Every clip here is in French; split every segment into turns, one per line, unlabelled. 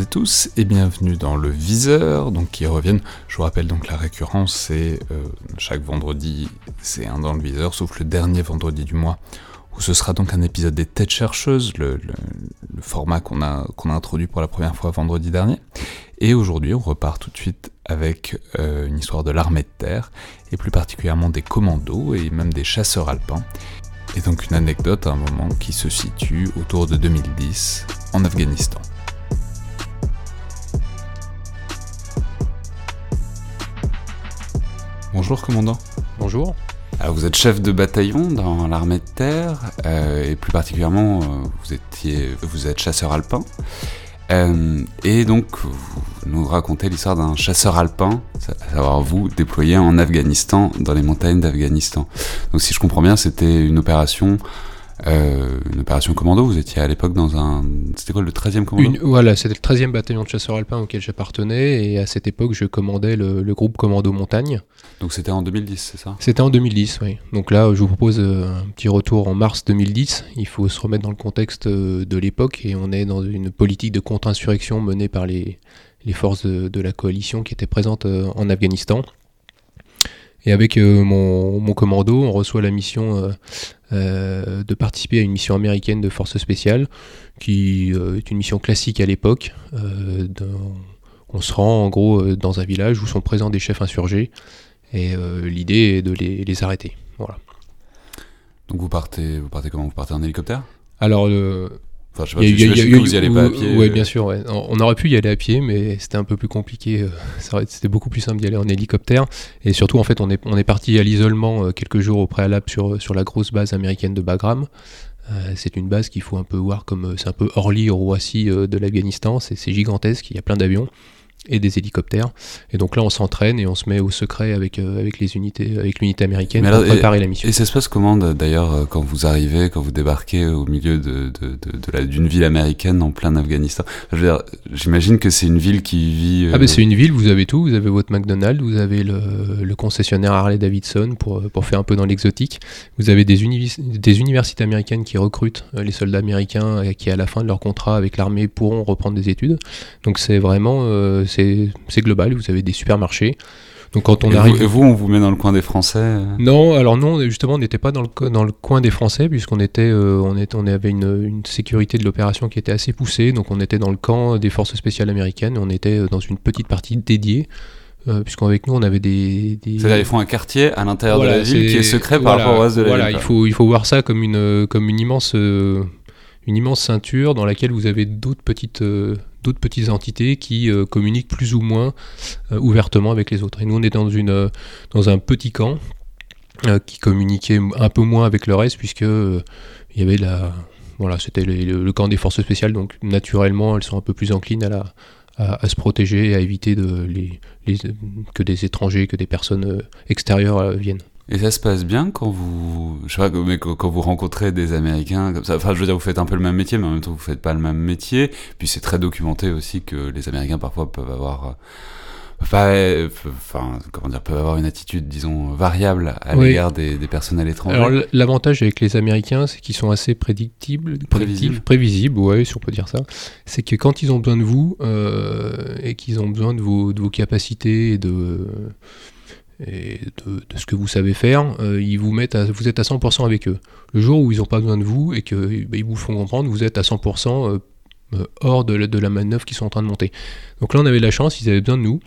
Et tous et bienvenue dans le viseur, donc qui reviennent. Je vous rappelle donc la récurrence, c'est euh, chaque vendredi, c'est un dans le viseur, sauf le dernier vendredi du mois, où ce sera donc un épisode des têtes chercheuses, le, format qu'on a, qu'on a introduit pour la première fois vendredi dernier. Et aujourd'hui, on repart tout de suite avec euh, une histoire de l'armée de terre, et plus particulièrement des commandos et même des chasseurs alpins. Et donc une anecdote à un moment qui se situe autour de 2010 en Afghanistan. Bonjour commandant.
Bonjour.
Alors vous êtes chef de bataillon dans l'armée de terre euh, et plus particulièrement euh, vous étiez vous êtes chasseur alpin euh, et donc vous nous racontez l'histoire d'un chasseur alpin, à savoir vous déployé en Afghanistan dans les montagnes d'Afghanistan. Donc si je comprends bien c'était une opération euh, une opération commando, vous étiez à l'époque dans un... C'était quoi le 13e commando?
Voilà, c'était le 13e bataillon de chasseurs alpins auquel j'appartenais, et à cette époque, je commandais le, groupe Commando Montagne.
Donc c'était en 2010, c'est ça?
C'était en 2010, oui. Donc là, je vous propose euh, un petit retour en mars 2010. Il faut se remettre dans le contexte euh, de l'époque, et on est dans une politique de contre-insurrection menée par les, les forces de, la coalition qui étaient présentes en Afghanistan. Et avec mon, mon, commando, on reçoit la mission euh, de participer à une mission américaine de force spéciale, qui euh, est une mission classique à l'époque. Euh, on se rend en gros dans un village où sont présents des chefs insurgés, et l'idée est de les, arrêter. Voilà.
Donc vous partez, vous partez comment? Vous partez en hélicoptère?
Alors,
Enfin, je sais pas, que vous y allez pas à pied.
Oui, bien sûr. On aurait pu y aller à pied, mais c'était un peu plus compliqué. Euh, c'était beaucoup plus simple d'y aller en hélicoptère. Et surtout, en fait, on est, on est parti à l'isolement euh, quelques jours au préalable sur, sur la grosse base américaine de Bagram. Euh, c'est une base qu'il faut un peu voir comme c'est un peu Orly, Roissy de l'Afghanistan. C'est gigantesque, il y a plein d'avions et des hélicoptères. Et donc là, on s'entraîne et on se met au secret avec, euh, avec les unités, avec l'unité américaine pour préparer la mission.
Et ça se passe comment d'ailleurs euh, quand vous arrivez, quand vous débarquez au milieu de, de, de, d'une ville américaine en plein Afghanistan? J'imagine que c'est une ville qui vit.
Ah ben c'est une ville, vous avez tout, vous avez votre McDonald's, vous avez le, le concessionnaire Harley Davidson pour, pour faire un peu dans l'exotique, vous avez des, des universités américaines qui recrutent les soldats américains et qui à la fin de leur contrat avec l'armée pourront reprendre des études. Donc c'est vraiment c'est global, vous avez des supermarchés. Donc quand on
et
arrive...
Vous, et vous, on vous met dans le coin des Français euh
Non, alors non, justement, on n'était pas dans le, dans le coin des Français, puisqu'on était, euh, on, était, on avait une, une sécurité de l'opération qui était assez poussée, donc on était dans le camp des forces spéciales américaines, on était euh, dans une petite partie dédiée. puisqu'avec nous on avait des,
c'est-à-dire ils font un quartier à l'intérieur de la ville qui est secret par rapport au reste de la
voilà,
ville.
il faut il faut voir ça comme une comme une immense une immense ceinture dans laquelle vous avez d'autres petites d'autres petites entités qui euh, communiquent plus ou moins euh, ouvertement avec les autres. Et nous, on est dans, euh, un petit camp qui communiquait un peu moins avec le reste, puisque il y avait la. Voilà, c'était le, camp des forces spéciales, donc naturellement, elles sont un peu plus enclines à, la, à, se protéger à éviter de, les, que des étrangers, que des personnes extérieures viennent.
Et ça se passe bien quand vous, je sais pas, mais quand vous rencontrez des Américains comme ça. Enfin, je veux dire, vous faites un peu le même métier, mais en même temps, vous faites pas le même métier. Puis c'est très documenté aussi que les Américains parfois peuvent avoir, pas, enfin, comment dire, peuvent avoir une attitude, disons, variable à l'égard des, des personnels étrangers.
Alors l'avantage avec les Américains, c'est qu'ils sont assez prédictibles, prévisibles, prévisibles, ouais, si on peut dire ça. C'est que quand ils ont besoin de vous euh, et qu'ils ont besoin de vos, de vos capacités et de et de, ce que vous savez faire, euh, ils vous mettent vous êtes à 100% avec eux. Le jour où ils n'ont pas besoin de vous et qu'ils bah, vous font comprendre, vous êtes à 100% euh, euh, hors de la manœuvre qu'ils sont en train de monter. Donc là, on avait la chance, ils avaient besoin de nous.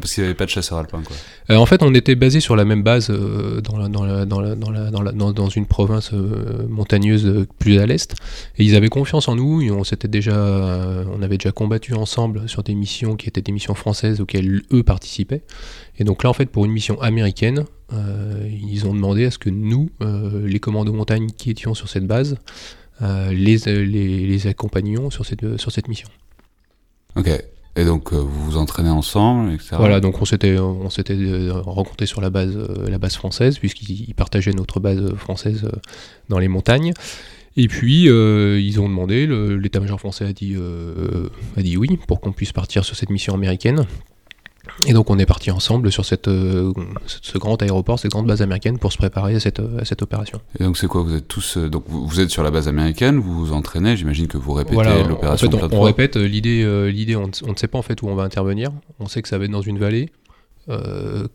Parce qu'il n'y avait pas de chasseur alpin, quoi.
Euh, en fait, on était basé sur la même base euh, dans, la, dans, la, dans, la, dans, la, dans, dans, une province euh, montagneuse plus à l'est. Et ils avaient confiance en nous. Et on, s'était déjà, on avait déjà combattu ensemble sur des missions qui étaient des missions françaises auxquelles eux participaient. Et donc là, en fait, pour une mission américaine, ils ont demandé à ce que nous, les commandos montagne qui étions sur cette base, les, les, les accompagnions sur cette, sur cette mission.
Ok. Et donc euh, vous vous entraînez ensemble, etc.
Voilà, donc on s'était on s'était euh, rencontrés sur la base euh, la base française puisqu'ils partageaient notre base française dans les montagnes. Et puis ils ont demandé, l'état-major français a dit a dit oui pour qu'on puisse partir sur cette mission américaine. Et donc on est parti ensemble sur cette, euh, ce grand aéroport, cette grande base américaine pour se préparer à cette, à cette opération.
Et donc c'est quoi Vous êtes tous euh, donc vous êtes sur la base américaine, vous vous entraînez, j'imagine que vous répétez l'opération.
En fait, on, répète l'idée. Euh, l'idée, on, ne sait pas en fait où on va intervenir. On sait que ça va être dans une vallée. Euh,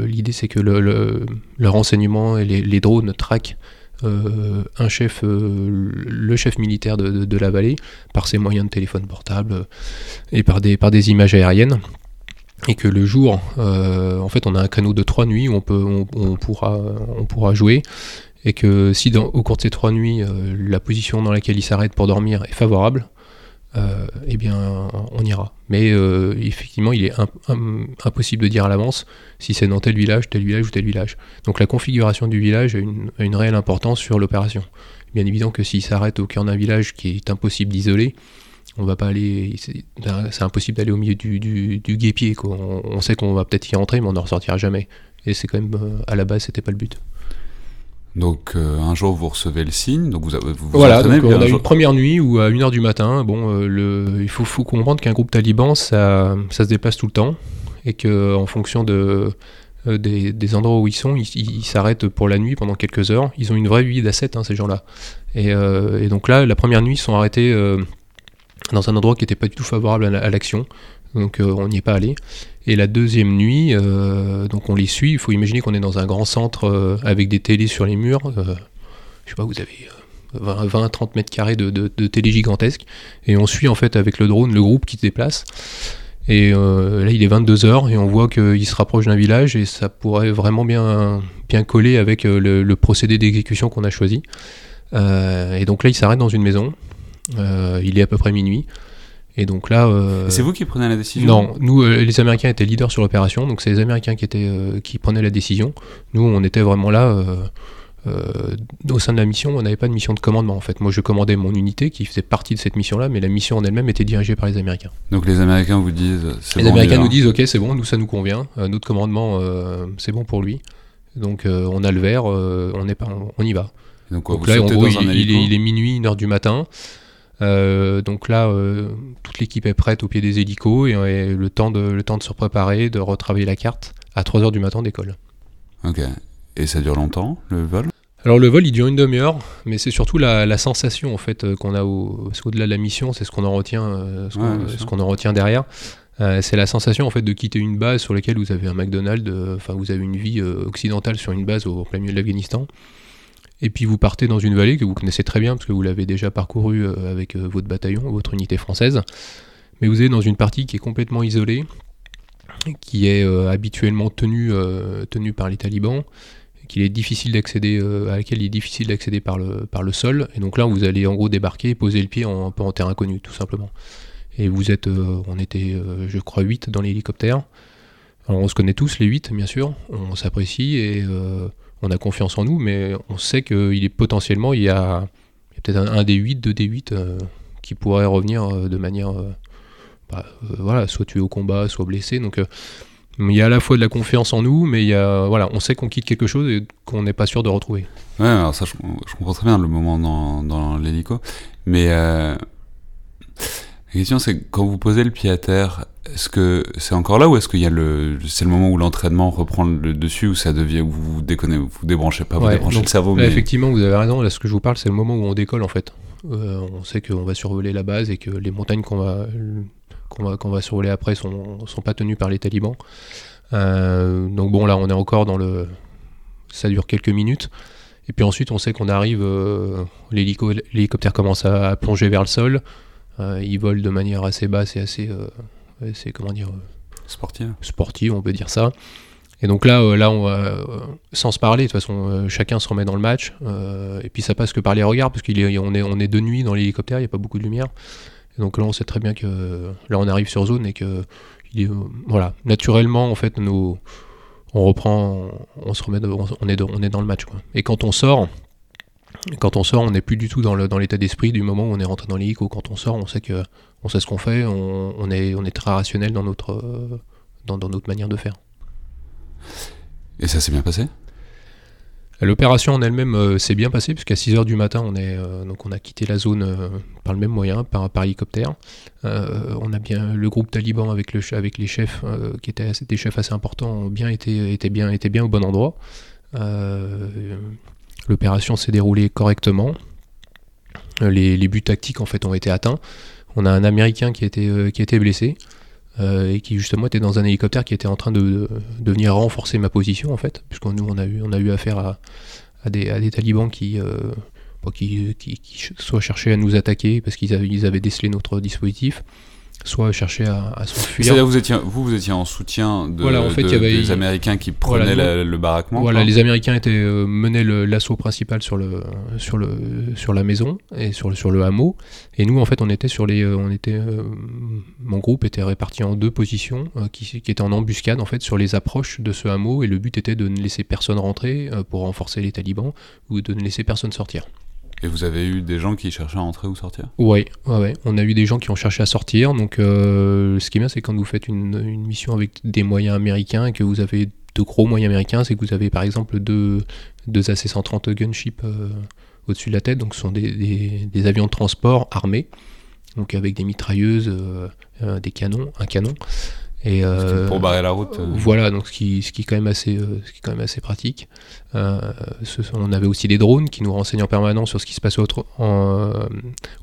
l'idée c'est que le, le, renseignement et les, les drones traquent un chef, le chef militaire de, de, la vallée par ses moyens de téléphone portable et par des, par des images aériennes et que le jour, euh, en fait, on a un créneau de trois nuits où on, peut, on, pourra, on pourra jouer, et que si au cours de ces trois nuits, euh, la position dans laquelle il s'arrête pour dormir est favorable, euh, eh bien, on ira. Mais effectivement, il est impossible de dire à l'avance si c'est dans tel village, tel village ou tel village. Donc la configuration du village a une, a une réelle importance sur l'opération. Bien évident que s'il s'arrête au cœur d'un village qui est impossible d'isoler, on va pas aller. C'est impossible d'aller au milieu du, du, guépier. On, sait qu'on va peut-être y rentrer, mais on n'en ressortira jamais. Et c'est quand même, euh, à la base, c'était pas le but.
Donc euh, un jour vous recevez le signe, donc vous, vous,
voilà, donc on a une première nuit où à 1h du matin, bon, euh, le, il faut, faut comprendre qu'un groupe taliban ça, ça, se déplace tout le temps et que en fonction de, des, endroits où ils sont, ils s'arrêtent pour la nuit pendant quelques heures. Ils ont une vraie vie d'asset hein, ces gens-là. Et, et, donc là, la première nuit, ils sont arrêtés dans un endroit qui n'était pas du tout favorable à l'action. Donc euh, on n'y est pas allé. Et la deuxième nuit, euh, donc on les suit. Il faut imaginer qu'on est dans un grand centre euh, avec des télés sur les murs. je sais pas, vous avez 20-30 mètres carrés de, télé gigantesques. Et on suit en fait avec le drone le groupe qui se déplace. Et là, il est 22h et on voit qu'il se rapproche d'un village et ça pourrait vraiment bien, bien coller avec le, le procédé d'exécution qu'on a choisi. et donc là, il s'arrête dans une maison. Euh, il est à peu près minuit. Et donc là. Euh,
c'est vous qui prenez la décision
Non, nous, euh, les Américains étaient leaders sur l'opération, donc c'est les Américains qui, étaient, qui prenaient la décision. Nous, on était vraiment là. au sein de la mission, on n'avait pas de mission de commandement en fait. Moi, je commandais mon unité qui faisait partie de cette mission-là, mais la mission en elle-même était dirigée par les Américains.
Donc les Américains vous disent.
Les Américains nous disent, ok, c'est bon, nous ça nous convient. notre commandement, c'est bon pour lui. Donc on a le verre, on, est pas, on y va. Donc, là, il, est, il, est, minuit, une heure du matin. Euh, donc là, euh, toute l'équipe est prête au pied des hélicos et, le, temps de, le temps de se préparer, de retravailler la carte à 3h du matin d'école.
Ok. Et ça dure longtemps, le vol?
Alors le vol il dure une demi-heure, mais c'est surtout la, sensation en fait euh, qu'on a au, au-delà de la mission, c'est ce qu'on en retient, ce qu'on, en retient derrière. c'est la sensation en fait de quitter une base sur laquelle vous avez un McDonald's, enfin vous avez une vie occidentale sur une base au, plein milieu de l'Afghanistan, et puis vous partez dans une vallée que vous connaissez très bien parce que vous l'avez déjà parcourue euh, avec euh, votre bataillon, votre unité française. Mais vous êtes dans une partie qui est complètement isolée, qui est euh, habituellement tenue, tenue par les talibans, qu'il est difficile d'accéder, à laquelle il est difficile d'accéder par le, par le sol. Et donc là, vous allez en gros débarquer et poser le pied en, un peu en terrain connu, tout simplement. Et vous êtes, on était, je crois, 8 dans l'hélicoptère. Alors on se connaît tous, les 8, bien sûr. On s'apprécie et on a confiance en nous, mais on sait qu'il est potentiellement, il y a, peut-être un, des 8, deux des 8 euh, qui pourrait revenir euh, de manière. Euh, bah, voilà, soit tué au combat, soit blessé. Donc il y a à la fois de la confiance en nous, mais il y a, voilà, on sait qu'on quitte quelque chose et qu'on n'est pas sûr de retrouver.
Ouais, alors ça, je, comprends très bien le moment dans, dans l'hélico. Mais la question, c'est quand vous posez le pied à terre, est-ce que c'est encore là ou est-ce qu'il y a le, c'est le moment où l'entraînement reprend le dessus, où ça devient, où vous déconnez, vous débranchez pas, vous débranchez le cerveau.
mais... Effectivement, vous avez raison. Là, ce que je vous parle, c'est le moment où on décolle en fait. Euh, on sait qu'on va survoler la base et que les montagnes qu'on va, qu'on va, qu'on va survoler après sont, sont pas tenues par les talibans. Euh, donc bon, là, on est encore dans le, ça dure quelques minutes. Et puis ensuite, on sait qu'on arrive, euh, l'hélicoptère commence à plonger vers le sol. Euh, ils volent de manière assez basse et assez, euh, comment dire, euh,
sportive.
sportive, on peut dire ça. Et donc là, là, on sans se parler, de toute façon, chacun se remet dans le match. et puis ça passe que par les regards, parce qu'on est, on est, on est de nuit dans l'hélicoptère, il n'y a pas beaucoup de lumière. Et donc là, on sait très bien que là, on arrive sur zone et que il est, voilà, naturellement, en fait, nous, on reprend, on se remet, on, est, on est dans le match. Quoi. Et quand on sort, quand on sort, on n'est plus du tout dans, l'état d'esprit du moment où on est rentré dans l'hélico. Quand on sort, on sait que on sait ce qu'on fait, on, est, on est très rationnel dans notre, dans, notre manière de faire.
Et ça s'est bien passé?
L'opération en elle-même s'est bien passée puisqu'à 6h du matin on, est, donc on a quitté la zone par le même moyen, par, par hélicoptère. on a bien le groupe taliban avec, le, avec les chefs qui étaient des chefs assez importants ont bien été, été bien, été bien au bon endroit. L'opération s'est déroulée correctement. Les, les, buts tactiques en fait ont été atteints. On a un Américain qui a été, été blessé. Euh, et qui justement était dans un hélicoptère qui était en train de, venir renforcer ma position en fait, puisque nous on a eu, affaire à, des, talibans qui, euh, qui, cherchaient à nous attaquer parce qu'ils avaient, ils avaient décelé notre dispositif, soit chercher à, à s'enfuir.
C'est-à-dire vous étiez, vous, vous étiez en soutien de,
voilà, en fait,
de,
il y avait,
des Américains qui prenaient
voilà,
la, le baraquement
Voilà, les Américains étaient, euh, menaient l'assaut principal sur, le, sur, le, sur la maison et sur le, sur le hameau. Et nous, en fait, on était sur les... euh, on était, euh, mon groupe était réparti en deux positions euh, qui, qui étaient en embuscade, en fait, sur les approches de ce hameau. Et le but était de ne laisser personne rentrer pour renforcer les talibans ou de ne laisser personne sortir.
Et vous avez eu des gens qui cherchaient à entrer ou sortir?
Ouais, ouais, ouais. On a eu des gens qui ont cherché à sortir. Donc, euh, ce qui est bien, c'est quand vous faites une, mission avec des moyens américains et que vous avez de gros moyens américains, c'est que vous avez par exemple deux, deux AC-130 gunship euh, au-dessus de la tête. Donc, ce sont des, des, des, avions de transport armés, donc avec des mitrailleuses, euh, des canons, un canon. Et
euh, pour barrer la route. Euh...
Voilà, donc ce qui, ce qui est quand même assez, euh, ce qui est quand même assez pratique. Euh, ce, on avait aussi des drones qui nous renseignent en permanence sur ce qui se passe autour, en,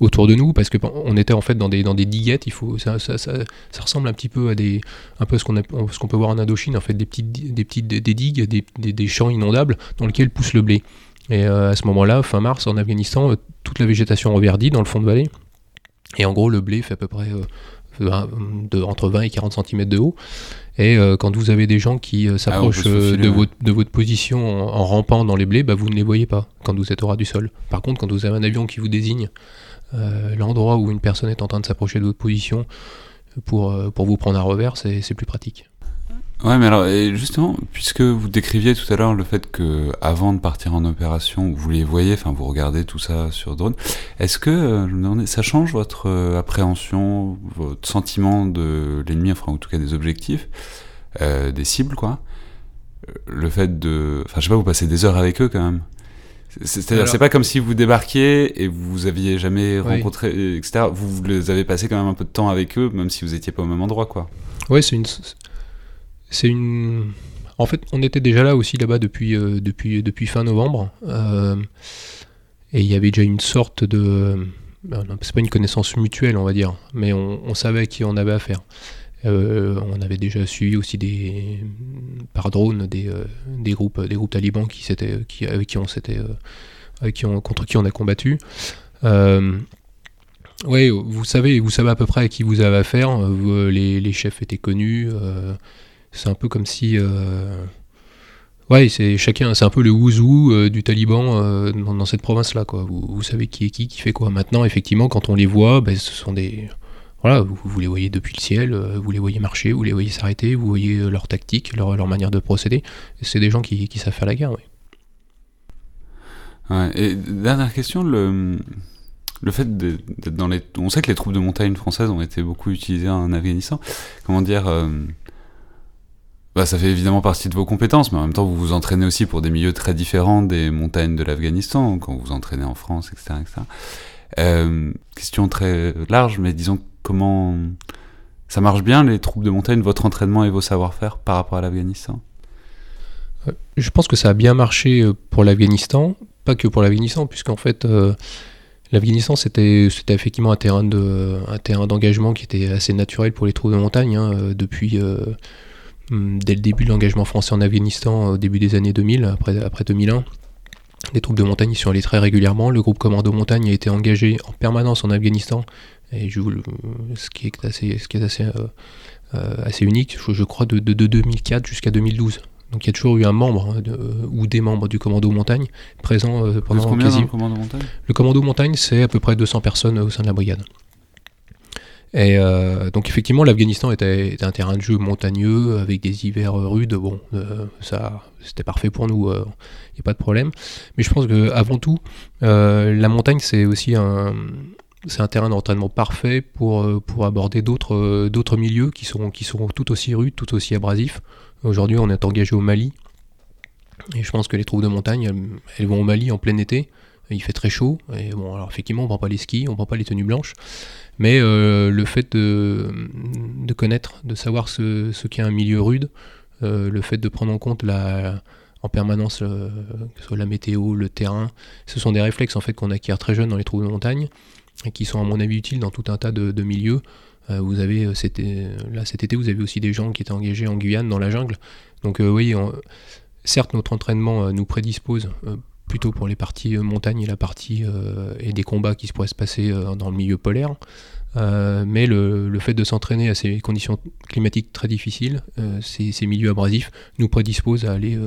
autour de nous, parce que on était en fait dans des, dans des diguettes. Il faut, ça, ça, ça, ça ressemble un petit peu à des, un peu ce qu'on, ce qu'on peut voir en Indochine, en fait, des petites, des petites, des digues, des, des, des champs inondables dans lesquels pousse le blé. Et à ce moment-là, fin mars, en Afghanistan, toute la végétation reverdit dans le fond de vallée. Et en gros, le blé fait à peu près de, entre 20 et 40 cm de haut. Et euh, quand vous avez des gens qui euh, s'approchent
ah,
de, votre, de votre position en, en, rampant dans les blés, bah, vous ne les voyez pas quand vous êtes au ras du sol. Par contre, quand vous avez un avion qui vous désigne euh, l'endroit où une personne est en train de s'approcher de votre position pour, pour vous prendre à revers, c'est plus pratique.
Ouais, mais alors, et justement, puisque vous décriviez tout à l'heure le fait que avant de partir en opération, vous les voyez, enfin, vous regardez tout ça sur drone, est-ce que, euh, je me demandais, ça change votre euh, appréhension, votre sentiment de l'ennemi, enfin, en tout cas des objectifs, euh, des cibles, quoi? Le fait de. Enfin, je sais pas, vous passez des heures avec eux quand même. C'est-à-dire, c'est pas comme si vous débarquiez et vous aviez jamais oui. rencontré, etc. Vous, vous les avez passé quand même un peu de temps avec eux, même si vous étiez pas au même endroit, quoi.
Ouais, c'est une c'est une. En fait, on était déjà là aussi là-bas depuis, euh, depuis, fin novembre. Euh, et il y avait déjà une sorte de. Euh, c'est pas une connaissance mutuelle, on va dire, mais on, savait à qui on avait affaire. On avait déjà suivi aussi des, par drone des, des, groupes, des groupes talibans qui qui, avec qui on contre qui on a combattu. oui, vous savez, vous savez à peu près à qui vous avez affaire. Les, les, chefs étaient connus c'est un peu comme si euh... ouais c'est chacun c'est un peu le ouzou euh, du taliban euh, dans, cette province là quoi. Vous, savez qui est qui qui fait quoi. Maintenant effectivement quand on les voit ben, ce sont des voilà vous, les voyez depuis le ciel vous les voyez marcher vous les voyez s'arrêter vous voyez leur tactique leur, manière de procéder. C'est des gens qui, savent faire la guerre oui.
et dernière question le le fait d'être dans les on sait que les troupes de montagne françaises ont été beaucoup utilisées en Afghanistan. Comment dire bah, ça fait évidemment partie de vos compétences, mais en même temps, vous vous entraînez aussi pour des milieux très différents des montagnes de l'Afghanistan, quand vous vous entraînez en France, etc. etc. Euh, question très large, mais disons comment ça marche bien les troupes de montagne, votre entraînement et vos savoir-faire par rapport à l'Afghanistan?
Je pense que ça a bien marché euh, pour l'Afghanistan, pas que pour l'Afghanistan, puisqu'en fait, euh, l'Afghanistan c'était effectivement un terrain d'engagement qui était assez naturel pour les troupes de montagne hein, depuis euh, dès le début de l'engagement français en Afghanistan au début des années 2000, après, après 2001. Les troupes de montagne y sont allées très régulièrement. Le groupe Commando Montagne a été engagé en permanence en Afghanistan, et je, ce qui est assez, ce qui est assez, euh, euh, assez unique, je, je crois, de, de, de 2004 jusqu'à 2012. Donc il y a toujours eu un membre hein, de, ou des membres du Commando Montagne présents euh, pendant quasi...
le Commando Montagne?
Le Commando Montagne, c'est à peu près 200 personnes au sein de la brigade. Et euh, donc effectivement, l'Afghanistan était, un terrain de jeu montagneux avec des hivers rudes. Bon, euh, ça, c'était parfait pour nous. Il euh, n'y a pas de problème. Mais je pense que avant tout, la montagne c'est aussi un c'est un terrain d'entraînement parfait pour, pour aborder d'autres d'autres milieux qui sont, qui sont tout aussi rudes, tout aussi abrasifs. Aujourd'hui, on est engagé au Mali. Et je pense que les troupes de montagne, elles, vont au Mali en plein été. Il fait très chaud. Et bon, alors effectivement, on prend pas les skis, on prend pas les tenues blanches. Mais euh, le fait de, connaître, de savoir ce, ce qu'est un milieu rude, euh, le fait de prendre en compte la, en permanence euh, que ce soit la météo, le terrain, ce sont des réflexes en fait qu'on acquiert très jeune dans les troupes de montagne et qui sont à mon avis utiles dans tout un tas de, milieux. vous avez là cet été, vous avez aussi des gens qui étaient engagés en Guyane dans la jungle. Donc oui, certes notre entraînement nous prédispose plutôt pour les parties euh, montagne et la partie euh, et des combats qui se pourraient se passer euh, dans le milieu polaire. mais le, fait de s'entraîner à ces conditions climatiques très difficiles, ces, milieux abrasifs, nous prédisposent à aller,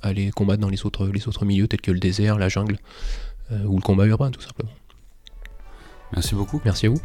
aller combattre dans les autres, les autres milieux tels que le désert, la jungle ou le combat urbain tout simplement.
Merci beaucoup.
Merci à vous.